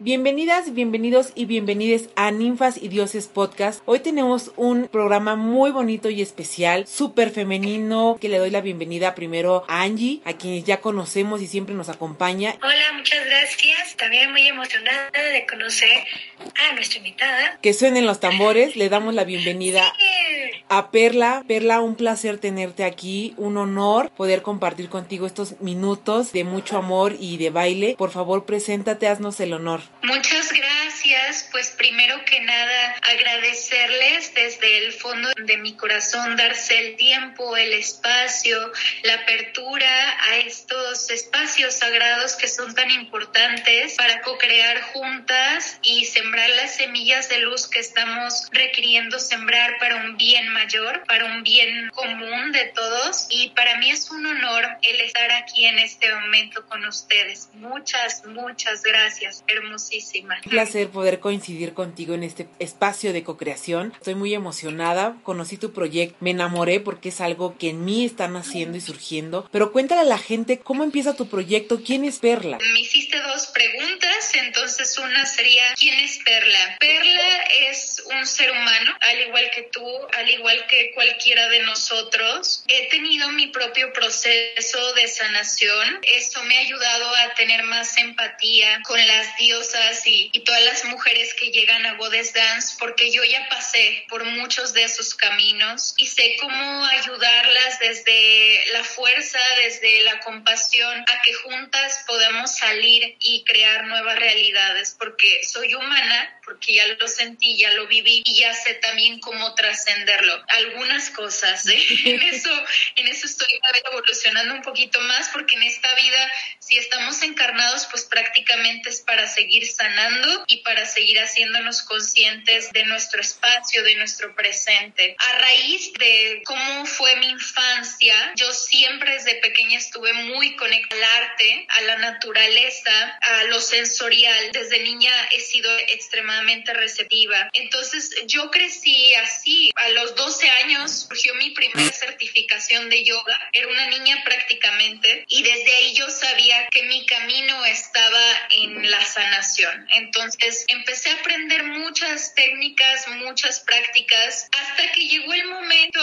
Bienvenidas, bienvenidos y bienvenides a Ninfas y Dioses Podcast. Hoy tenemos un programa muy bonito y especial, súper femenino, que le doy la bienvenida primero a Angie, a quienes ya conocemos y siempre nos acompaña. Hola, muchas gracias. También muy emocionada de conocer a nuestra invitada. Que suenen los tambores, le damos la bienvenida Sí. a Perla. Perla, un placer tenerte aquí, un honor poder compartir contigo estos minutos de mucho amor y de baile. Por favor, preséntate, haznos el honor. Muchas gracias. Pues primero que nada, agradecerles desde el fondo de mi corazón, darse el tiempo, el espacio, la apertura a estos espacios sagrados que son tan importantes para co-crear juntas y sembrar las semillas de luz que estamos requiriendo sembrar para un bien mayor, para un bien común de todos. Y para mí es un honor el estar aquí en este momento con ustedes. Muchas, muchas gracias. Hermosísima. Placer poder coincidir contigo en este espacio de co-creación. Estoy muy emocionada, conocí tu proyecto, me enamoré porque es algo que en mí está naciendo y surgiendo. Pero cuéntale a la gente cómo empieza tu proyecto, quién es Perla. Me hiciste dos preguntas, entonces una sería, ¿quién es Perla? Perla es un ser humano, al igual que tú, al igual que cualquiera de nosotros. He tenido mi propio proceso de sanación. Eso me ha ayudado a tener más empatía con las diosas y, y todas las mujeres que llegan a Goddess Dance, porque yo ya pasé por muchos de esos caminos y sé cómo ayudarlas desde la fuerza, desde la compasión, a que juntas podamos salir y crear nuevas realidades, porque soy humana, porque ya lo sentí, ya lo viví y ya sé también cómo trascenderlo. Algunas cosas, ¿eh? en eso, en eso estoy evolucionando un poquito más, porque en esta vida, si estamos encarnados, pues prácticamente es para seguir sanando y para seguir haciéndonos conscientes de nuestro espacio, de nuestro presente. A raíz de cómo fue mi infancia, yo siempre desde pequeña estuve muy conectada al arte, a la naturaleza, a lo sensorial. Desde niña he sido extremadamente receptiva. Entonces yo crecí así. A los 12 años surgió mi primera certificación de yoga. Era una niña prácticamente y desde ahí yo sabía que mi camino estaba en la sanación. Entonces empecé a aprender muchas técnicas, muchas prácticas, hasta que llegó el momento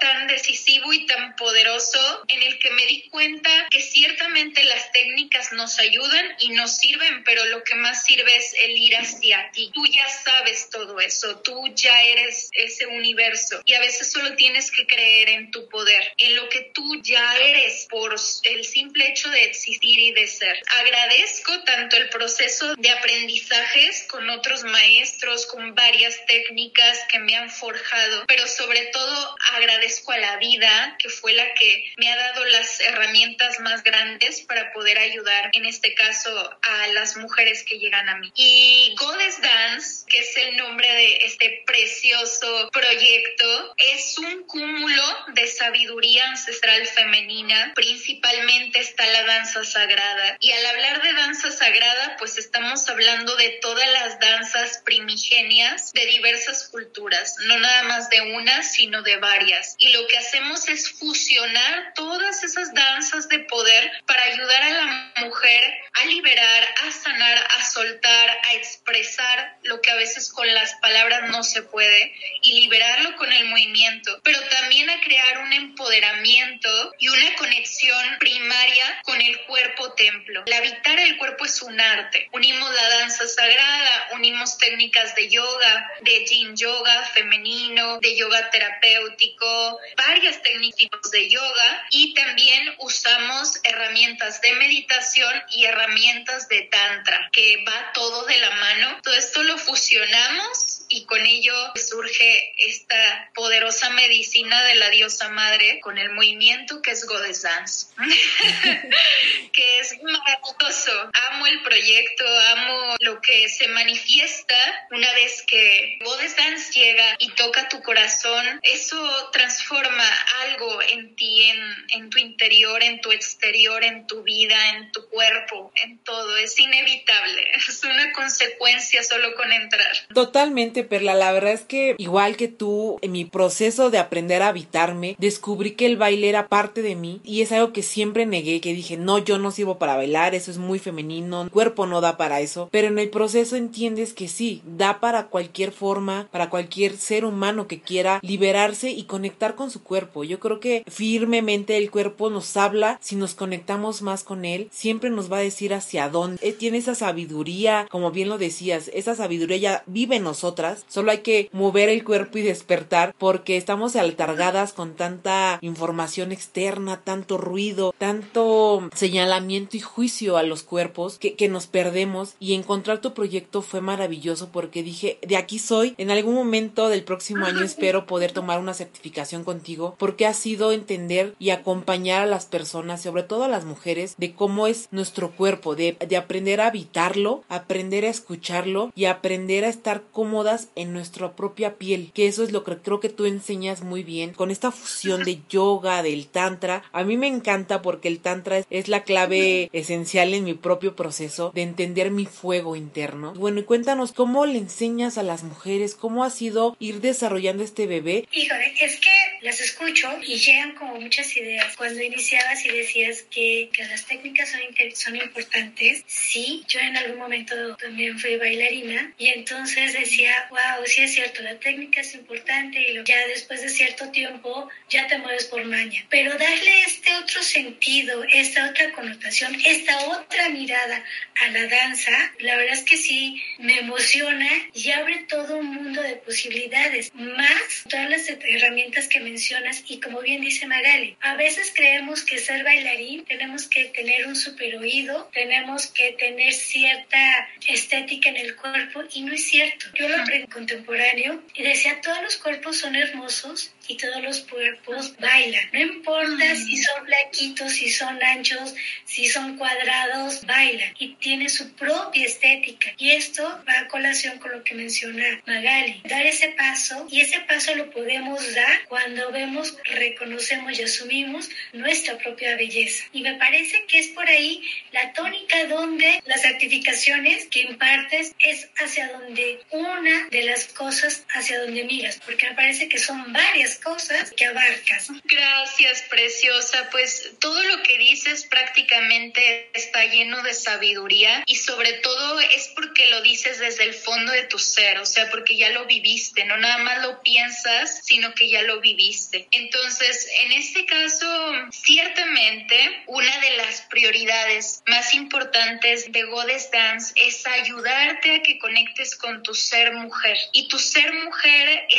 tan decisivo y tan poderoso en el que me di cuenta que ciertamente las técnicas nos ayudan y nos sirven, pero lo que más sirve es el ir hacia ti. Tú ya sabes todo eso, tú ya eres ese universo y a veces solo tienes que creer en tu poder, en lo que tú ya eres por el simple hecho de existir y de ser. Agradezco tanto el proceso de aprendizajes con otros maestros, con varias técnicas que me han forjado, pero sobre todo agradezco a la vida que fue la que me ha dado las herramientas más grandes para poder ayudar, en este caso, a las mujeres que llegan a mí. Y Goddess Dance, que es el nombre de este precioso proyecto, es un cúmulo de sabiduría ancestral femenina, principalmente está la danza sagrada. Y al hablar de danza sagrada, pues estamos hablando de todas las danzas primigenias de diversas culturas, no nada más de una, sino de varias. Y lo que hacemos es fusionar todas esas danzas de poder para ayudar a la mujer a liberar, a sanar, a soltar, a expresar lo que a veces con las palabras no se puede y liberarlo con el movimiento, pero también a crear un empoderamiento y una conexión primaria con el cuerpo templo. El habitar el cuerpo es un arte. Unimos la danza sagrada, unimos técnicas de yoga, de yin yoga femenino, de yoga terapéutico, varias técnicas de yoga y también usamos herramientas de meditación y herramientas de tantra, que va todo de la mano. Todo esto lo fusionamos y con ello surge esta poderosa medicina de la diosa madre con el movimiento que es Goddess Dance, que es maravilloso. Amo el proyecto, amo lo que se manifiesta una vez que Goddess Dance llega y toca tu corazón. Eso transforma algo en ti, en, en tu interior, en tu exterior, en tu vida, en tu cuerpo, en todo. Es inevitable, es una consecuencia solo con entrar. Totalmente, Perla. La verdad es que, igual que tú, en mi proceso de aprender a habitarme, descubrí que el baile era parte de mí y es algo que siempre negué, que dije, no, yo no sirvo para bailar, eso es muy femenino, el cuerpo no da para eso. Pero en el proceso entiendes que sí, da para cualquier forma, para cualquier ser humano que quiera liberarse y conectar con su cuerpo. Yo creo que firmemente el cuerpo nos habla, si nos conectamos más con él, siempre nos va a decir hacia dónde. Él tiene esa sabiduría, como bien lo decías, esa sabiduría ya vive en nosotras, solo hay que mover el cuerpo y despertar porque estamos altargadas con tanta información externa, tanto ruido, tanto señalamiento y juicio a los cuerpos que, que nos perdemos. Y encontrar tu proyecto fue maravilloso porque dije, de aquí soy, en algún momento del próximo año espero poder tomar una certificación contigo porque ha sido entender y acompañar a las personas, sobre todo a las mujeres, de cómo es nuestro cuerpo, de, de aprender a habitarlo, aprender a escucharlo y aprender a estar cómodas en nuestra propia piel, que eso es lo que creo que tú enseñas muy bien con esta fusión de yoga, del tantra. A mí me encanta porque el tantra es, la clave esencial en mi propio proceso de entender mi fuego interno. Bueno, y cuéntanos cómo le enseñas a las mujeres, cómo ha sido ir desarrollando este bebé. Híjole, es que las escucho y llegan como muchas ideas. Cuando iniciabas y decías que, que las técnicas son, son importantes, sí, yo en algún momento también fui bailarina y entonces decía, wow, sí es cierto, la técnica es importante y ya después de cierto tiempo ya te mueves por maña. Pero darle este otro sentido, esta otra connotación, esta otra mirada a la danza, la verdad es que sí me emociona y abre todo un mundo de posibilidades, más todas las herramientas que mencionas y como bien dice Magali, a veces creemos que ser bailarín tenemos que tener un super oído, tenemos que tener cierta estética en el cuerpo y no es cierto. Yo lo contemporáneo y decía, todos los cuerpos son hermosos y todos los cuerpos bailan. No importa si son flaquitos, si son anchos, si son cuadrados, bailan y tiene su propia estética. Y esto va a colación con lo que menciona Magali. Dar ese paso y ese paso lo podemos dar cuando vemos, reconocemos y asumimos nuestra propia belleza. Y me parece que es por ahí la tónica donde las certificaciones que impartes es hacia donde una de las cosas hacia donde miras, porque me parece que son varias cosas que abarcas. Gracias, preciosa. Pues todo lo que dices prácticamente está lleno de sabiduría y sobre todo es porque lo dices desde el fondo de tu ser, o sea, porque ya lo viviste, no nada más lo piensas, sino que ya lo viviste. Entonces, en este caso, ciertamente, una de las prioridades más importantes de Goddess Dance es ayudarte a que conectes con tu ser mujer. Y tu ser mujer está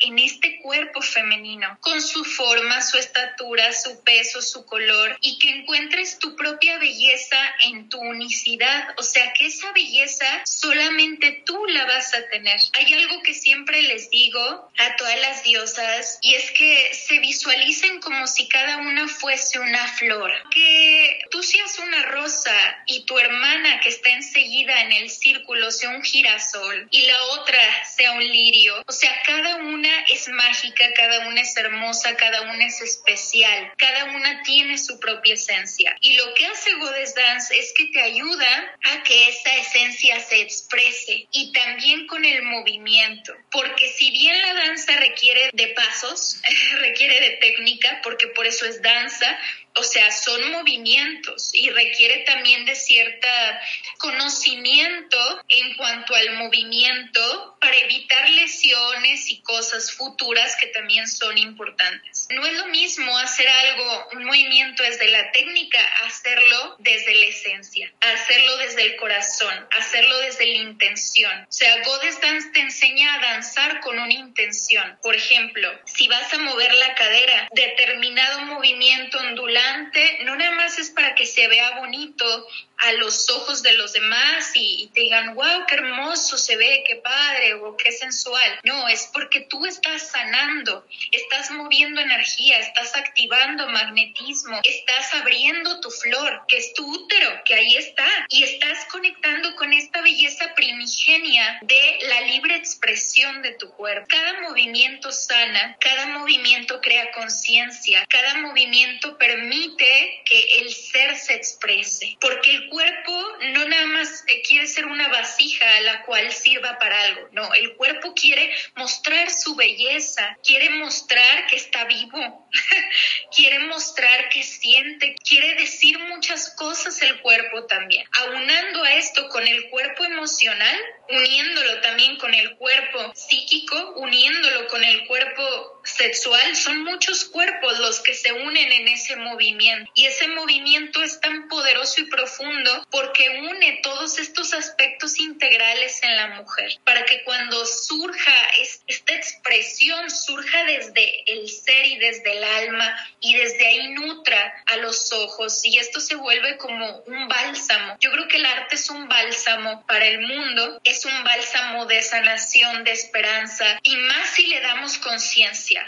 en este cuerpo femenino, con su forma, su estatura, su peso, su color, y que encuentres tu propia belleza en tu unicidad, o sea que esa belleza solamente tú la vas a tener. Hay algo que siempre les digo a todas las diosas y es que se visualicen como si cada una fuese una flor, que tú seas una rosa y tu hermana que está enseguida en el círculo sea un girasol y la otra sea un lirio, o sea, cada una es mágica, cada una es hermosa, cada una es especial, cada una tiene su propia esencia. Y lo que hace Goddess Dance es que te ayuda a que esa esencia se exprese y también con el movimiento, porque si bien la danza requiere de pasos, requiere de técnica, porque por eso es danza, o sea, son movimientos y requiere también de cierta conocimiento en cuanto al movimiento para evitar lesiones y cosas futuras que también son importantes. No es lo mismo hacer algo, un movimiento desde la técnica, hacerlo desde la esencia, hacerlo desde el corazón, hacerlo desde la intención. O sea, Goddess Dance te enseña a danzar con una intención. Por ejemplo, si vas a mover la cadera, determinado movimiento ondulante no nada más es para que se vea bonito a los ojos de los demás y, te digan, wow, qué hermoso se ve, qué padre o qué sensual. No, es porque tú estás sanando, estás moviendo energía, estás activando magnetismo, estás abriendo tu flor, que es tu útero, que ahí está, y estás conectando con esta belleza primigenia de la libre expresión de tu cuerpo. Cada movimiento sana, cada movimiento crea conciencia, cada movimiento permite que el ser se exprese, porque el cuerpo no nada más eh, quiere ser una vasija a la cual sirva para algo, no, el cuerpo quiere mostrar su belleza, quiere mostrar que está vivo, quiere mostrar que siente, quiere decir muchas cosas el cuerpo también. Aunando a esto con el cuerpo emocional, uniéndolo también con el cuerpo psíquico, uniéndolo con el cuerpo sexual, son muchos cuerpos los que se unen en ese movimiento. Y ese movimiento es tan poderoso y profundo porque une todos estos aspectos integrales en la mujer, para que cuando surja esta expresión, surja desde el ser y desde el alma y desde ahí nutra a los ojos y esto se vuelve como un bálsamo. Yo creo que el arte es un bálsamo para el mundo, es un bálsamo de sanación, de esperanza y más si le damos conciencia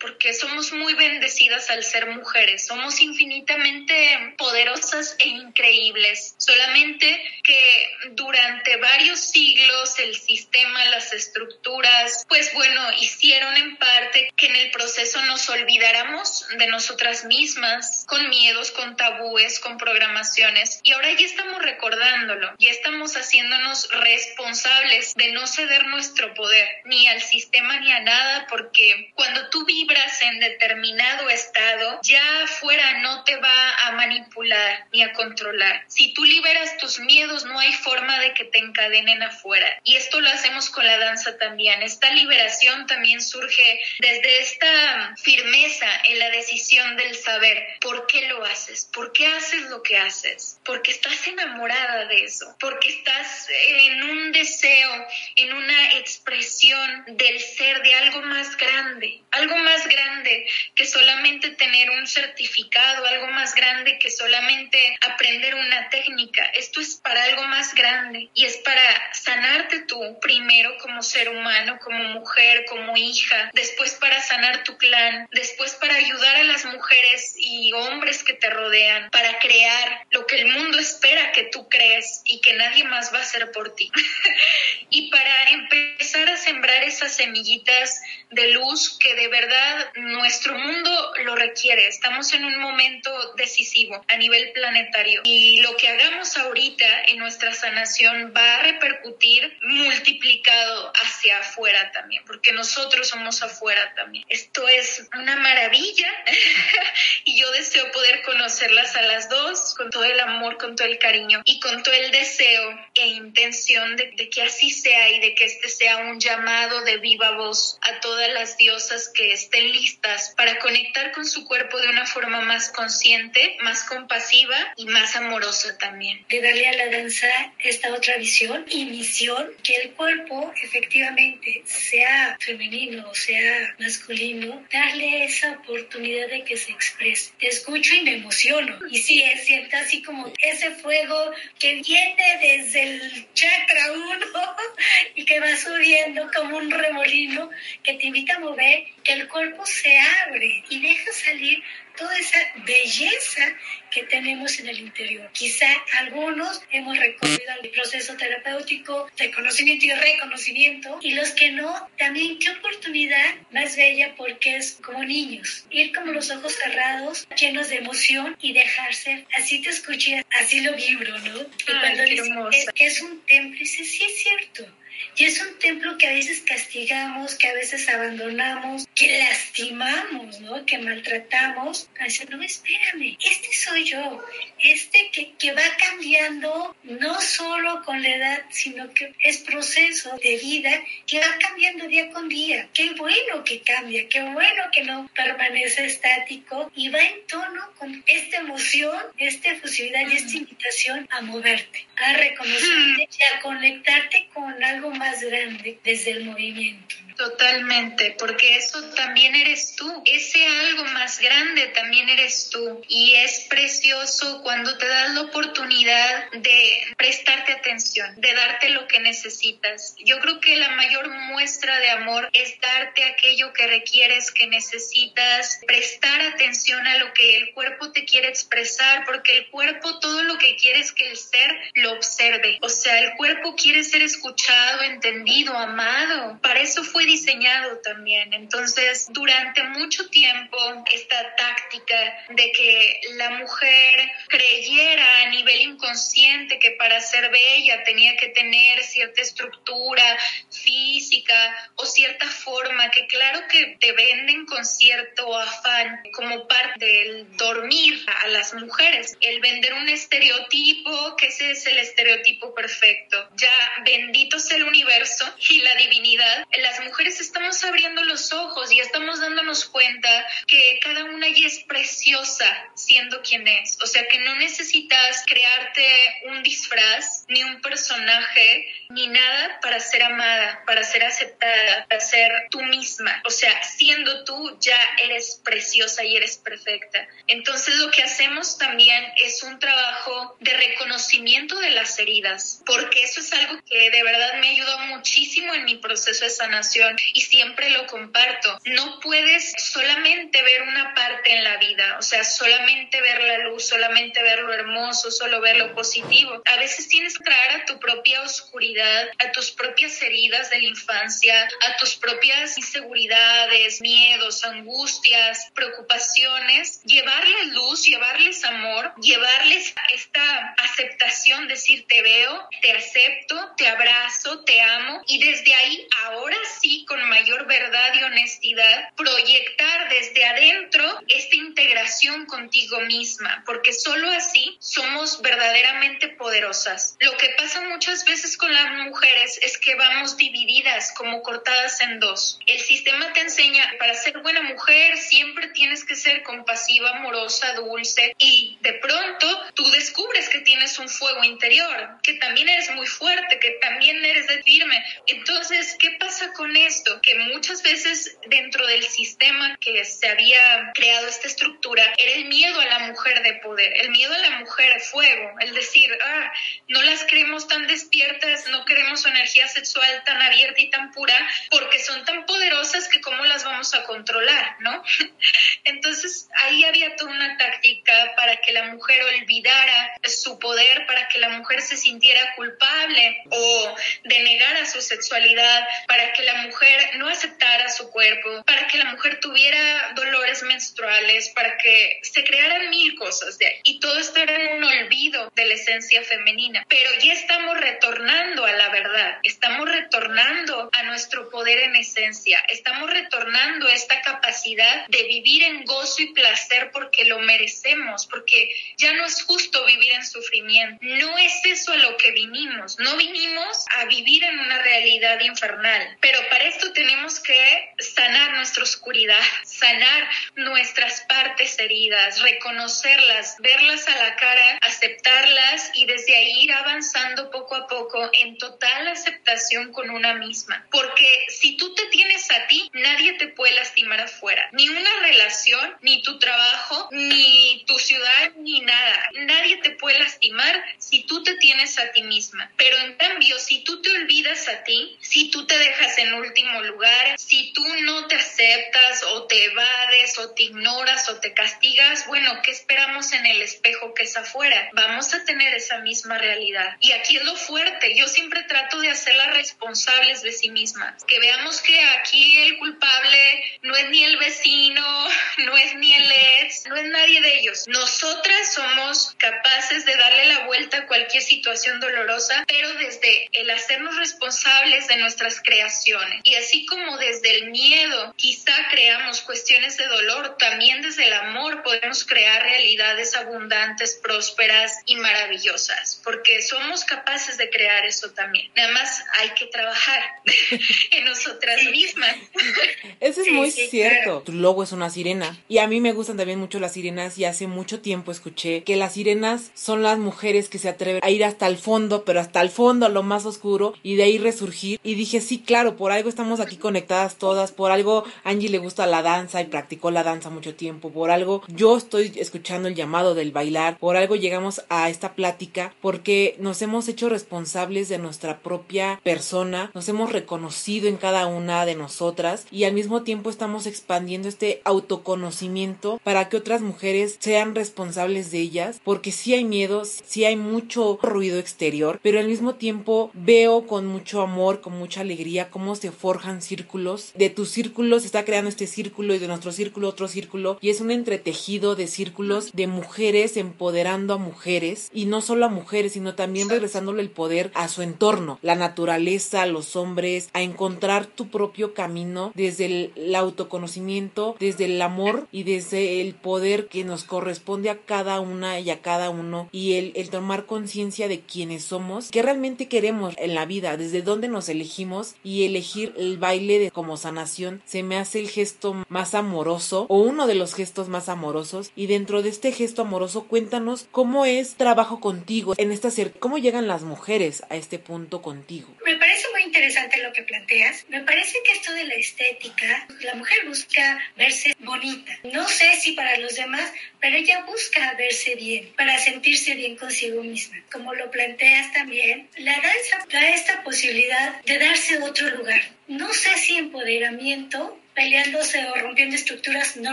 porque somos muy bendecidas al ser mujeres, somos infinitamente poderosas e increíbles, solamente que durante varios siglos el sistema, las estructuras, pues bueno, hicieron en parte que en el proceso nos olvidáramos de nosotras mismas, con miedos, con tabúes, con programaciones, y ahora ya estamos recordándolo, ya estamos haciéndonos responsables de no ceder nuestro poder, ni al sistema ni a nada, porque cuando tú vives en determinado estado, ya afuera no te va a manipular ni a controlar. Si tú liberas tus miedos, no hay forma de que te encadenen afuera. Y esto lo hacemos con la danza también. Esta liberación también surge desde esta firmeza en la decisión del saber por qué lo haces, por qué haces lo que haces, porque estás enamorada de eso, porque estás en un deseo, en una expresión del ser de algo más grande, algo más grande que solamente tener un certificado, algo más grande que solamente aprender una técnica. Esto es para algo más grande y es para sanarte tú primero como ser humano, como mujer, como hija, después para sanar tu clan, después para ayudar a las mujeres y hombres que te rodean, para crear lo que el mundo espera que tú crees y que nadie más va a hacer por ti. y para empezar a sembrar esas semillitas de luz que de verdad nuestro mundo lo requiere. Estamos en un momento decisivo a nivel planetario y lo que hagamos ahorita en nuestra sanación va a repercutir multiplicado hacia afuera también, porque nosotros somos afuera también. Esto es una maravilla y yo deseo poder conocerlas a las dos con todo el amor, con todo el cariño y con todo el deseo e intención de, de que así sea y de que este sea un llamado de viva voz a todas las diosas que estén listas para conectar con su cuerpo de una forma más consciente, más compasiva y más amorosa también. De darle a la danza esta otra visión y misión, que el cuerpo efectivamente sea femenino o sea masculino, darle esa oportunidad de que se exprese. Te escucho y me emociono. Y sí, es cierto, así como ese fuego que viene desde el chakra 1 y que va subiendo como un remolino que te invita a mover, que el cuerpo se abre y deja salir toda esa belleza que tenemos en el interior. Quizá algunos hemos recorrido el proceso terapéutico de conocimiento y reconocimiento y los que no, también qué oportunidad más bella porque es como niños, ir como los ojos cerrados, llenos de emoción y dejarse, así te escuché, así lo vibro, ¿no? Y cuando dices que es un templo, dices, sí es cierto, y es un templo que a veces castigamos, que a veces abandonamos, que lastimamos, ¿no? Que maltratamos. Dice, no, espérame, este soy yo. Este que, que va cambiando no solo con la edad, sino que es proceso de vida que va cambiando día con día. Qué bueno que cambia, qué bueno que no permanece estático y va en tono con esta emoción, esta efusividad y esta invitación a moverte, a reconocerte y a conectarte con algo más grande desde el movimiento. Totalmente, porque eso también eres tú. Ese algo más grande también eres tú. Y es precioso cuando te das la oportunidad de prestarte atención, de darte lo que necesitas. Yo creo que la mayor muestra de amor es darte aquello que requieres, que necesitas, prestar atención a lo que el cuerpo te quiere expresar, porque el cuerpo todo lo que quiere es que el ser lo observe. O sea, el cuerpo quiere ser escuchado, entendido, amado. Para eso fue diseñado también. Entonces, durante mucho tiempo, esta táctica de que la mujer creyera a nivel inconsciente que para ser bella tenía que tener cierta estructura física o cierta forma, que claro que te venden con cierto afán como parte del dormir a las mujeres, el vender un estereotipo, que ese es el estereotipo perfecto. Ya bendito sea el universo y la divinidad, las mujeres estamos abriendo los ojos y estamos dándonos cuenta que cada una ya es preciosa siendo quien es. O sea que no necesitas crearte un disfraz, ni un personaje, ni nada para ser amada, para ser aceptada, para ser tú misma. O sea, siendo tú ya eres preciosa y eres perfecta. Entonces lo que hacemos también es un trabajo de reconocimiento de las heridas, porque eso es algo que de verdad me ayudó muchísimo en mi proceso de sanación y siempre lo comparto. No puedes solamente ver una parte en la vida, o sea, solamente ver la luz, solamente ver lo hermoso, solo ver lo positivo. A veces tienes que traer a tu propia oscuridad, a tus propias heridas de la infancia, a tus propias inseguridades, miedos, angustias, preocupaciones, llevarles luz, llevarles amor, llevarles esta aceptación, decir te veo, te acepto, te abrazo, te amo y desde ahí ahora sí con mayor verdad y honestidad, proyectar desde adentro esta integración contigo misma, porque solo así somos verdaderamente poderosas. Lo que pasa muchas veces con las mujeres es que vamos divididas, como cortadas en dos. El sistema te enseña, para ser buena mujer siempre tienes que ser compasiva, amorosa, dulce, y de pronto tú descubres que tienes un fuego interior, que también eres muy fuerte, que también eres de firme. Entonces, ¿qué pasa con esto? que muchas veces dentro del sistema que se había creado esta estructura era el miedo a la mujer de poder, el miedo a la mujer de fuego, el decir, ah, no las queremos tan despiertas, no queremos su energía sexual tan abierta y tan pura, porque son tan poderosas que cómo las vamos a controlar, ¿no? Entonces ahí había toda una táctica para que la mujer olvidara su poder, para que la mujer se sintiera culpable o denegara su sexualidad, para que la mujer no aceptara su cuerpo, para que la mujer tuviera dolores menstruales, para que se crearan mil cosas de ahí. Y todo esto era un olvido de la esencia femenina. Pero ya estamos retornando a la verdad, estamos retornando a nuestro poder en esencia, estamos retornando a esta capacidad de vivir en gozo y placer porque lo merecemos, porque ya no es justo vivir en sufrimiento. No es eso a lo que vinimos, no vinimos a vivir en una realidad infernal, pero para esto tenemos que sanar nuestra oscuridad, sanar nuestras partes heridas, reconocerlas, verlas a la cara, aceptarlas y desde ahí ir avanzando poco a poco en total aceptación con una misma. Porque si tú te tienes a ti, nadie te puede lastimar afuera. Ni una relación, ni tu trabajo, ni tu ciudad, ni nada. Nadie te puede lastimar tú te tienes a ti misma. Pero en cambio, si tú te olvidas a ti, si tú te dejas en último lugar, si tú no te aceptas o te evades o te ignoras o te castigas, bueno, ¿qué esperamos en el espejo afuera? Vamos a tener esa misma realidad. Y aquí es lo fuerte, yo siempre trato de hacerlas responsables de sí mismas, que veamos que aquí el culpable no es ni el vecino, no es ni el ex, no es nadie de ellos. Nosotras somos capaces de darle la vuelta a cualquier situación dolorosa, pero desde el hacernos responsables de nuestras creaciones. Y así como desde el miedo quizá creamos cuestiones de dolor, también desde el amor podemos crear realidades abundantes, prósperas y maravillosas, porque somos capaces de crear eso también. Nada más hay que trabajar en nosotras mismas. Eso es muy cierto. Tu logo es una sirena y a mí me gustan también mucho las sirenas y hace mucho tiempo escuché que las sirenas son las mujeres que se atreven a ir hasta el fondo, pero hasta el fondo, a lo más oscuro y de ahí resurgir y dije, sí, claro, por algo estamos aquí conectadas todas, por algo Angie le gusta la danza y practicó la danza mucho tiempo, por algo yo estoy escuchando el llamado del bailar, por algo llegamos a esta plática, porque nos hemos hecho responsables de nuestra propia persona, nos hemos reconocido en cada una de nosotras y al mismo tiempo estamos expandiendo este autoconocimiento para que otras mujeres sean responsables de ellas, porque sí hay miedo, sí hay mucho ruido exterior, pero al mismo tiempo veo con mucho amor, con mucha alegría cómo se forjan círculos. De tu círculo se está creando este círculo y de nuestro círculo otro círculo y es un entretejido de círculos de mujeres empoderando a mujeres y no solo a mujeres, sino también regresándole el poder a su entorno, la naturaleza, los hombres, a encontrar tu propio camino desde el, autoconocimiento, desde el amor y desde el poder que nos corresponde a cada una y a cada uno y el, el tomar conciencia de quiénes somos, qué realmente queremos en la vida, desde dónde nos elegimos y elegir el baile de como sanación. Se me hace el gesto más amoroso o uno de los gestos más amorosos y dentro de este gesto amoroso cuéntanos cómo es trabajo contigo en esta cómo llegan las mujeres a este punto contigo. Me parece muy interesante lo que planteas. Me parece que esto de la estética, la mujer busca verse bonita. No sé si para los demás, pero ella busca verse bien, para sentirse bien consigo misma. Como lo planteas también, la danza da esta posibilidad de darse otro lugar. No sé si empoderamiento peleándose o rompiendo estructuras, no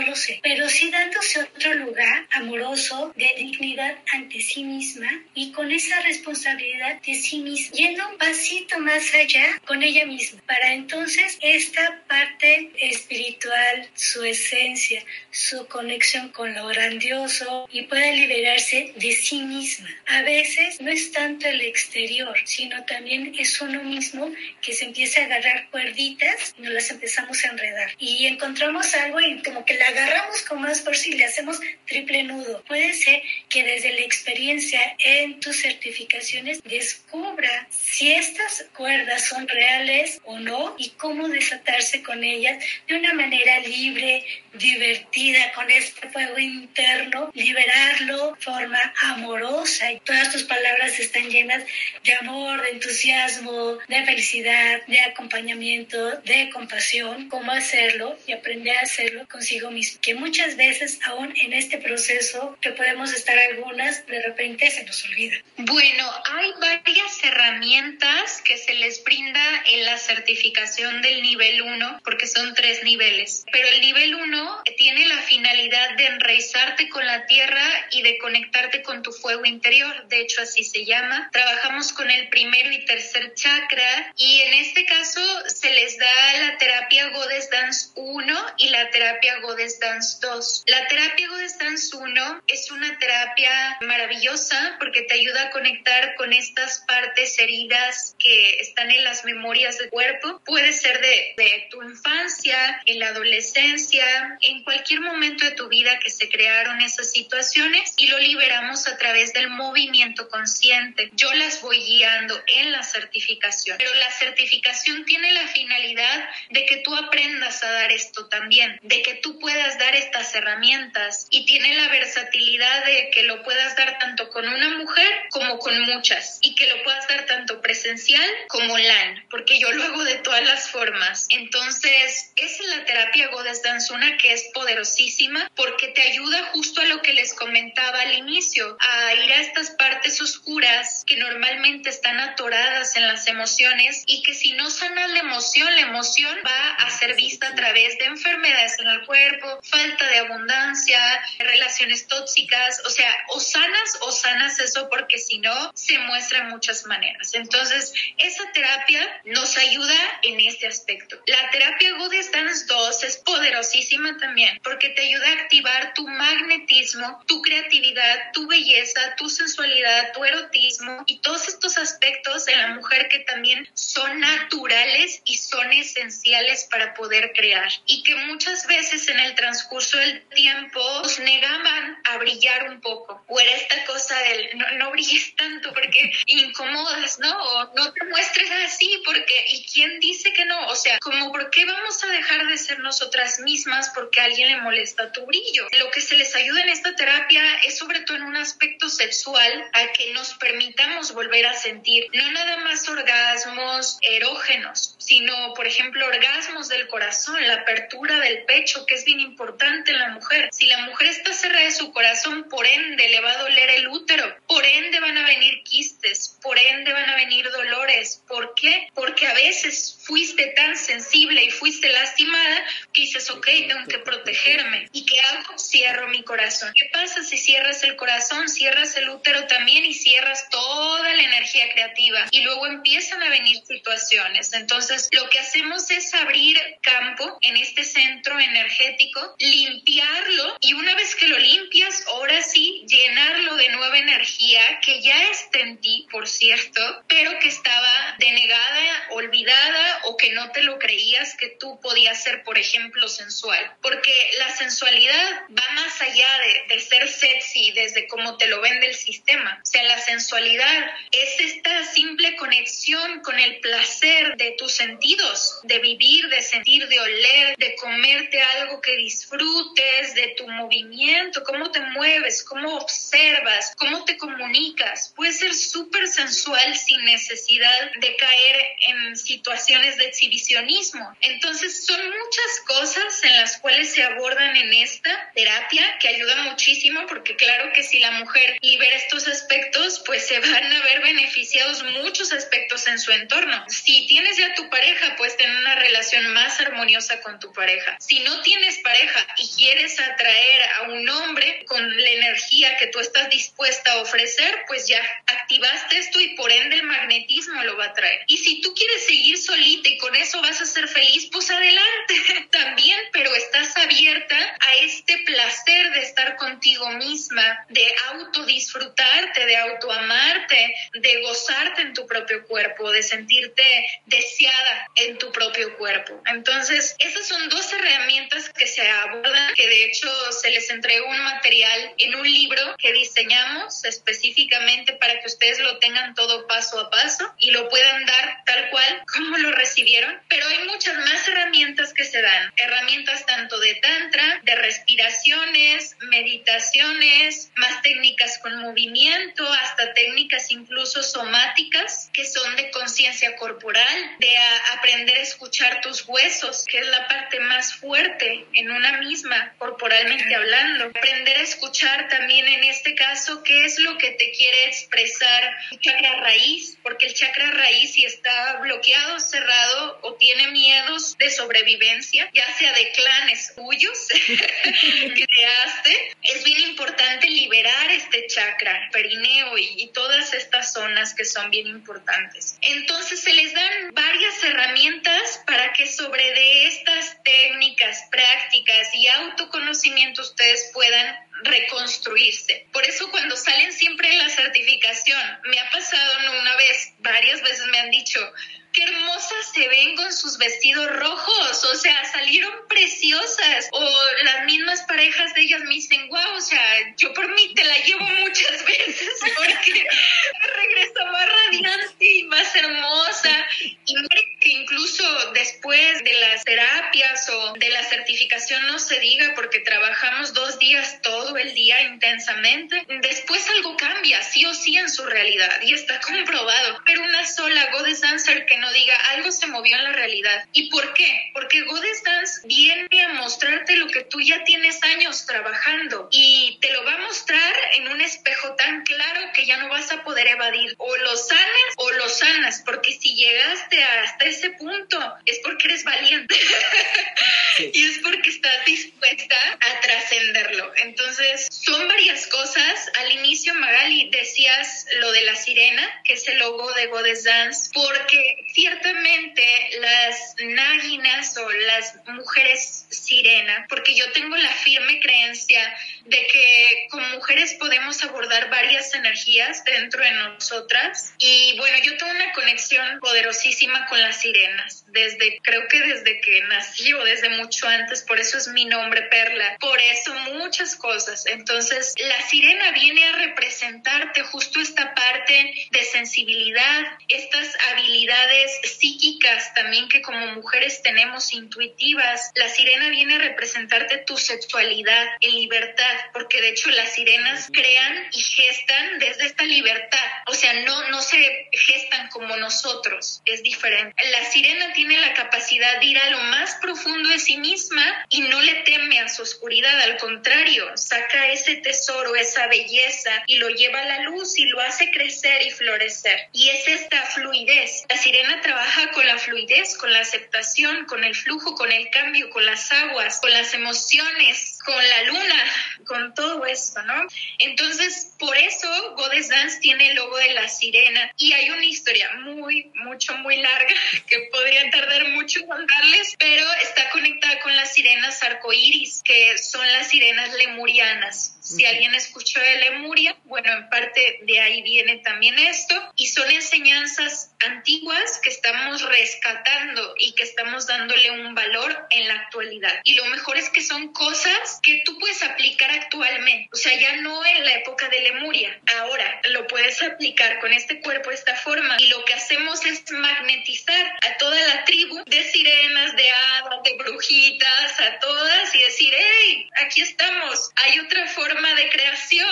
lo sé, pero sí dándose otro lugar amoroso, de dignidad ante sí misma y con esa responsabilidad de sí misma, yendo un pasito más allá con ella misma, para entonces esta parte espiritual, su esencia, su conexión con lo grandioso y pueda liberarse de sí misma. A veces no es tanto el exterior, sino también es uno mismo que se empieza a agarrar cuerditas y nos las empezamos a enredar y encontramos algo y como que la agarramos con más fuerza y le hacemos triple nudo. Puede ser que desde la experiencia en tus certificaciones descubra si estas cuerdas son reales o no y cómo desatarse con ellas de una manera libre, divertida, con este fuego interno, liberarlo de forma amorosa. Y todas tus palabras están llenas de amor, de entusiasmo, de felicidad, de acompañamiento, de compasión. ¿Cómo hacer y aprender a hacerlo consigo mismo. Que muchas veces, aún en este proceso, que podemos estar algunas, de repente se nos olvida. Bueno, hay varias herramientas que se les brinda en la certificación del nivel 1, porque son tres niveles. Pero el nivel 1 tiene la finalidad de enraizarte con la tierra y de conectarte con tu fuego interior. De hecho, así se llama. Trabajamos con el primero y tercer chakra y en este caso se les da la terapia Goddess Dance 1 y la terapia Goddess Dance 2. La terapia Goddess Dance 1 es una terapia maravillosa porque te ayuda a conectar con estas partes heridas que están en las memorias del cuerpo. Puede ser de, de tu infancia, en la adolescencia, en cualquier momento de tu vida que se crearon esas situaciones y lo liberamos a través del movimiento consciente. Yo las voy guiando en la certificación, pero la certificación tiene la finalidad de que tú aprendas a dar esto también, de que tú puedas dar estas herramientas y tiene la versatilidad de que lo puedas dar tanto con una mujer como con muchas y que lo puedas dar tanto presencial como online, porque yo lo hago de todas las formas. Entonces, es la terapia Goddess Danzuna que es poderosísima porque te ayuda justo a lo que les comentaba al inicio, a ir a estas partes oscuras que normalmente están atoradas en las emociones y que si no sanas la emoción, la emoción va a ser vista a través de enfermedades en el cuerpo, falta de abundancia, relaciones tóxicas, o sea, o sanas o sanas eso porque si no, se muestra en muchas maneras. Entonces, esa terapia nos ayuda en este aspecto. La terapia Goddess Dance 2 es poderosísima también porque te ayuda a activar tu magnetismo, tu creatividad, tu belleza, tu sensualidad, tu erotismo y todos estos aspectos en la mujer que también son naturales y son esenciales para poder crear y que muchas veces en el transcurso del tiempo nos negaban a brillar un poco. O era esta cosa del no, no brilles tanto porque incomodas, ¿no? O no te muestres así porque, ¿y quién dice que no? O sea, como, ¿por qué vamos a dejar de ser nosotras mismas porque a alguien le molesta tu brillo? Lo que se les ayuda en esta terapia es sobre todo en un aspecto sexual a que nos permitamos volver a sentir no nada más orgasmos erógenos, sino, por ejemplo, orgasmos del corazón, la apertura del pecho, que es bien importante en la mujer. Si la mujer está cerrada de su corazón, por ende le va a doler el útero, por ende van a venir quistes, por ende van a venir dolores. ¿Por qué? Porque a veces fuiste tan sensible y fuiste lastimada que dices, ok, tengo que protegerme. ¿Y qué hago? Cierro mi corazón. ¿Qué pasa si cierras el corazón, cierras el útero también y cierras toda la energía creativa? Y luego empiezan a venir situaciones. Entonces, lo que hacemos es abrir campo en este centro energético, limpiarlo y una vez que lo limpias, ahora sí, llenarlo de nueva energía que ya está en ti, por cierto, pero que estaba denegada, olvidada o que no te lo creías que tú podías ser, por ejemplo, sensual. Porque la sensualidad va más allá de, de ser sexy desde cómo te lo vende el sistema. O sea, la sensualidad es esta simple conexión con el placer de tus sentidos, de vivir, de sentir, de oler, de comerte algo que disfrutes, de tu movimiento, cómo te mueves, cómo observas, cómo te comunicas. Puede ser súper sensual sin necesidad de caer en situaciones de exhibicionismo. Entonces son muchas cosas en las cuales se abordan en esta terapia que ayuda muchísimo porque claro que si la mujer libera estos aspectos, pues se van a ver beneficiados muchos aspectos en su entorno. Si tienes ya tu pareja, pues tener una relación más armoniosa con tu pareja. Si no tienes pareja y quieres atraer a un hombre con la energía que tú estás dispuesta a ofrecer, pues ya activaste esto y por ende el magnetismo lo va a traer. Y si tú quieres seguir solita y con eso vas a ser feliz, pues adelante también, pero estás abierta a este placer de estar contigo misma, de autodisfrutarte, de de gozarte en tu propio cuerpo, de sentirte deseada en tu propio cuerpo. Entonces, esas son dos herramientas que se abordan, que de hecho se les entregó un material en un libro que diseñamos específicamente para que ustedes lo tengan todo paso a paso y lo puedan dar tal cual como lo recibieron. Pero hay muchas más herramientas que se dan, herramientas tanto de tantra, de respiraciones, meditaciones, más técnicas con movimiento, hasta técnicas incluso somáticas que son de conciencia corporal, de aprender a escuchar tus huesos, que es la parte más fuerte en una misma, corporalmente hablando. Aprender a escuchar también en este caso qué es lo que te quiere expresar el chakra raíz, porque el chakra raíz si está bloqueado, cerrado o tiene miedos de sobrevivencia, ya sea de clanes tuyos que creaste, es bien importante liberar este chakra, perineo y, y todas estas zonas que son bien importantes. Entonces se les dan varias herramientas para que sobre de estas técnicas, prácticas y autoconocimiento ustedes puedan reconstruirse. Por eso cuando salen siempre la certificación, me ha pasado no una vez, varias veces me han dicho, qué hermosas se ven con sus vestidos rojos, o sea, salieron preciosas. O las mismas parejas de ellas me dicen, wow, o sea, yo por mí te la llevo muchas veces porque regresa más radiante y más hermosa. Y que incluso después de las terapias o de la certificación no se diga porque trabajamos dos días todo el día intensamente, después algo cambia, sí o sí en su realidad y está comprobado. Pero una sola Goddess Dancer que no diga algo se movió en la realidad. ¿Y por qué? Porque Goddess Dance viene a mostrarte lo que tú ya tienes años trabajando y te lo va a mostrar en un espejo tan claro que ya no vas a poder evadir. O lo sanas o lo sanas, porque si llegaste hasta ese punto es porque eres valiente y es porque estás dispuesta a trascenderlo. Entonces, son varias cosas. Al inicio, Magali, decías lo de de la sirena, que es el logo de Goddess Dance, porque ciertamente las náginas o las mujeres sirena, porque yo tengo la firme creencia de que como mujeres podemos abordar varias energías dentro de nosotras y bueno, yo tengo una conexión poderosísima con las sirenas, desde creo que desde que nací o desde mucho antes, por eso es mi nombre Perla, por eso muchas cosas. Entonces, la sirena viene a representarte justo esta parte de sensibilidad, estas habilidades psíquicas también que como mujeres tenemos intuitivas. La sirena viene a representarte tu sexualidad en libertad, porque de hecho las sirenas crean y gestan desde esta libertad. O sea, no, no se gestan como nosotros, es diferente. La sirena tiene la capacidad de ir a lo más profundo de sí misma y no le teme a su oscuridad, al contrario, saca ese tesoro, esa belleza y lo lleva a la luz y lo hace crecer y florecer. Y es esta fluidez. La sirena trabaja con la fluidez, con la aceptación, con el flujo, con el cambio, con las aguas, con las emociones, con la luna, con todo esto, ¿no? Entonces, por eso Goddess Dance tiene el logo de la sirena y hay una historia muy, mucho, muy larga que podría tardar mucho en contarles, pero está conectada con las sirenas arcoíris, que son las sirenas lemurianas. Si alguien escuchó de Lemuria, bueno, en parte de ahí viene también esto y son enseñanzas antiguas que estamos rescatando y que estamos dándole un valor en la actualidad. Y lo mejor es que son cosas que tú puedes aplicar actualmente, o sea, ya no en la época de Lemuria, ahora lo puedes aplicar con este cuerpo, esta forma. Y lo que hacemos es magnetizar a toda la tribu de sirenas, de hadas, de brujitas, a todas y decir, hey, aquí estamos, hay otra forma de creación,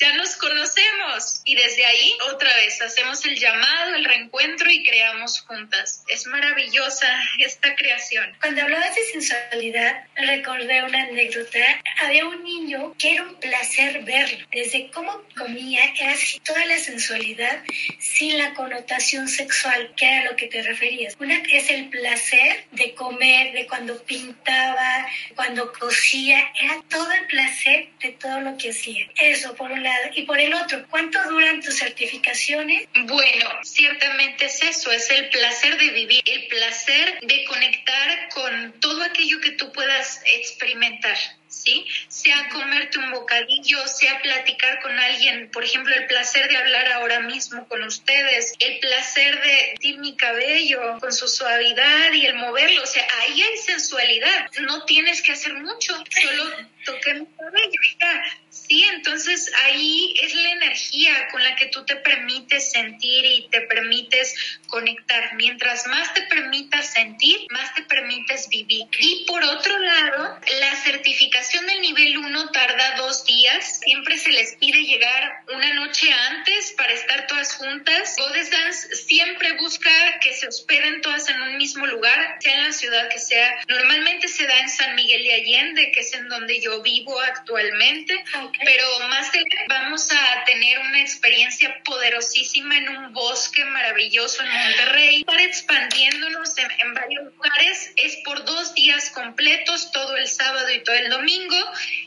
ya nos conocemos y desde ahí otra vez hacemos el llamado, el reencuentro y creamos juntas. Es maravillosa esta creación. Cuando hablabas de sensualidad, recordé una anécdota. Había un niño que era un placer verlo. Desde cómo comía, era así toda la sensualidad sin la connotación sexual, que era lo que te referías. Una es el placer de comer, de cuando pintaba, cuando cosía, era todo el placer de todo lo que hacía. Eso por un lado. Y por el otro, ¿cuánto duran tus certificaciones? Bueno, ciertamente es eso, es el placer de vivir, el placer de conectar con todo aquello que tú puedas experimentar. ¿Sí? Sea comerte un bocadillo, sea platicar con alguien, por ejemplo, el placer de hablar ahora mismo con ustedes, el placer de sentir mi cabello con su suavidad y el moverlo, o sea, ahí hay sensualidad, no tienes que hacer mucho, solo toqué mi cabello ya. Sí, entonces ahí es la energía con la que tú te permites sentir y te permites conectar. Mientras más te permitas sentir, más te permites vivir. Y por otro lado, la certificación del nivel 1 tarda dos días. Siempre se les pide llegar una noche antes para estar todas juntas. Goddess Dance siempre busca que se hospeden todas en un mismo lugar, sea en la ciudad que sea. Normalmente se da en San Miguel de Allende, que es en donde yo vivo actualmente, pero más de vamos a tener una experiencia poderosísima en un bosque maravilloso en Monterrey, para expandiéndonos en, en varios lugares, es por dos días completos, todo el sábado y todo el domingo,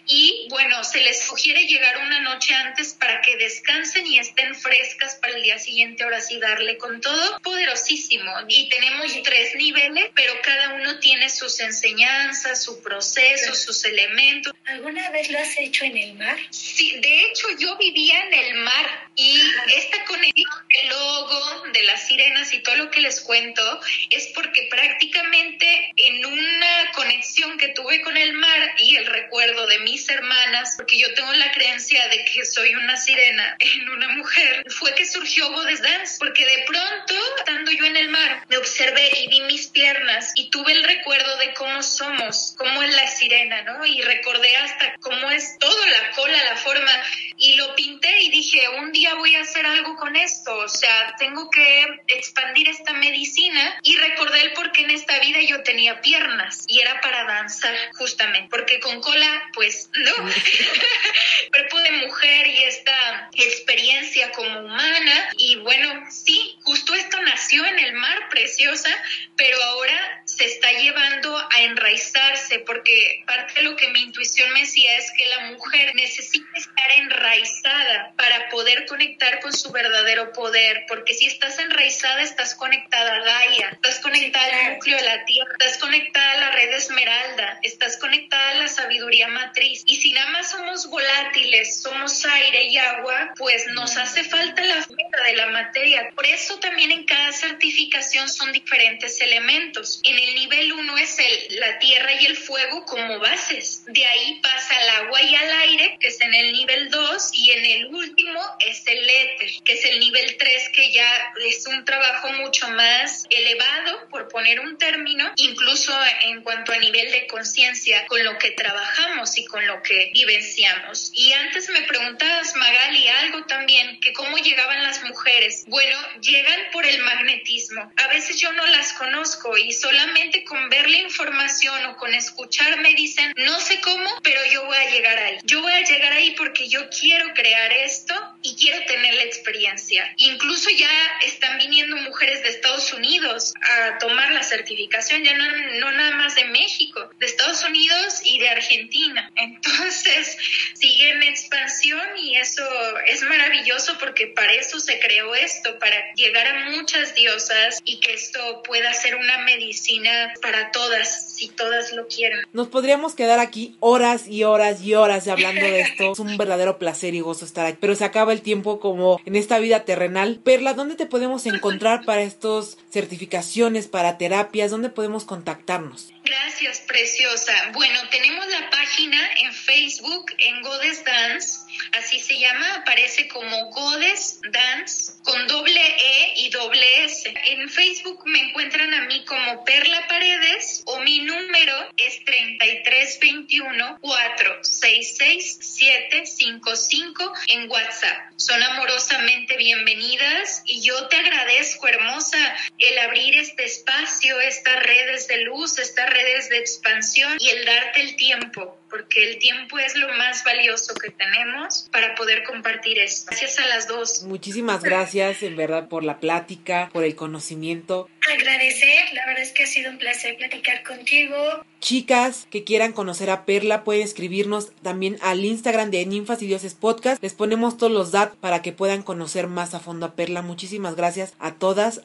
y bueno, se les sugiere llegar una noche antes para que descansen y estén frescas para el día siguiente, ahora sí darle con todo, poderosísimo, y tenemos tres niveles, pero cada uno tiene sus enseñanzas, su proceso, sus elementos. ¿Alguna vez lo has hecho en el mar? Sí, de hecho yo vivía en el mar y esta conexión del logo, de las sirenas y todo lo que les cuento es porque prácticamente en una conexión que tuve con el mar y el recuerdo de mis hermanas, porque yo tengo la creencia de que soy una sirena en una mujer, fue que surgió Goddess Dance, porque de pronto, estando yo en el mar, me observé y vi mis piernas y tuve el recuerdo de cómo somos, cómo es la sirena, ¿no? Y recordé hasta cómo es todo, la cola, la forma, y lo pinté y dije, un día voy a hacer algo con esto, o sea, tengo que expandir esta medicina y recordé el por qué en esta vida yo tenía piernas y era para danzar justamente, porque con cola pues no, cuerpo de mujer y esta experiencia como humana. Y bueno, sí, justo esto nació en el mar, preciosa, pero ahora se está llevando a enraizarse porque parte de lo que mi intuición me decía es que la mujer necesita estar enraizada para poder conectar con su verdadero poder, porque si estás enraizada estás conectada a Gaia, estás conectada al núcleo de la Tierra, estás conectada a la red esmeralda, estás conectada a la sabiduría matriz. Y si nada más somos volátiles, somos aire y agua, pues nos hace falta la fibra de la materia. Por eso también en cada certificación son diferentes elementos. En el nivel 1 es el, la tierra y el fuego como bases. De ahí pasa el agua y al aire, que es en el nivel 2, y en el último es el éter, que es el nivel 3, que ya es un trabajo mucho más elevado, por poner un término, incluso en cuanto a nivel de conciencia, con lo que trabajamos y con lo que vivenciamos. Y antes me preguntabas, Magali, algo también, que cómo llegaban las mujeres. Bueno, llegan por el magnetismo. A veces yo no las conozco y solamente con ver la información o con escuchar me dicen, no sé cómo, pero yo voy a llegar ahí. Yo voy a llegar ahí porque yo quiero crear esto y quiero tener la experiencia. Incluso ya están viniendo mujeres de Estados Unidos a tomar la certificación, ya no, no nada más de México, de Estados Unidos y de Argentina. Entonces, sigue en expansión y eso es maravilloso porque para eso se creó esto, para llegar a muchas diosas y que esto pueda ser una medicina para todas, si todas lo quieren. Nos podríamos quedar aquí horas y horas y horas hablando de esto. Es un verdadero placer y gozo estar aquí, pero se acaba el tiempo como en esta vida terrenal. Perla, ¿dónde te podemos encontrar para estas certificaciones, para terapias? ¿Dónde podemos contactarnos? Gracias, preciosa. Bueno, tenemos la página en Facebook, en Goddess Dance así se llama, aparece como Godes Dance con doble E y doble S. En Facebook me encuentran a mí como Perla Paredes o mi número es 3321 466 755 en WhatsApp. Son amorosamente bienvenidas y yo te agradezco, hermosa, el abrir este espacio, estas redes de luz, estas redes de expansión y el darte el tiempo, porque el tiempo es lo más valioso que tenemos para poder compartir esto. Gracias a las dos. Muchísimas gracias, en verdad, por la plática, por el conocimiento. Agradecer, la verdad es que ha sido un placer platicar contigo. Chicas que quieran conocer a Perla pueden escribirnos también al Instagram de Ninfas y Dioses Podcast. Les ponemos todos los datos para que puedan conocer más a fondo a Perla. Muchísimas gracias a todas.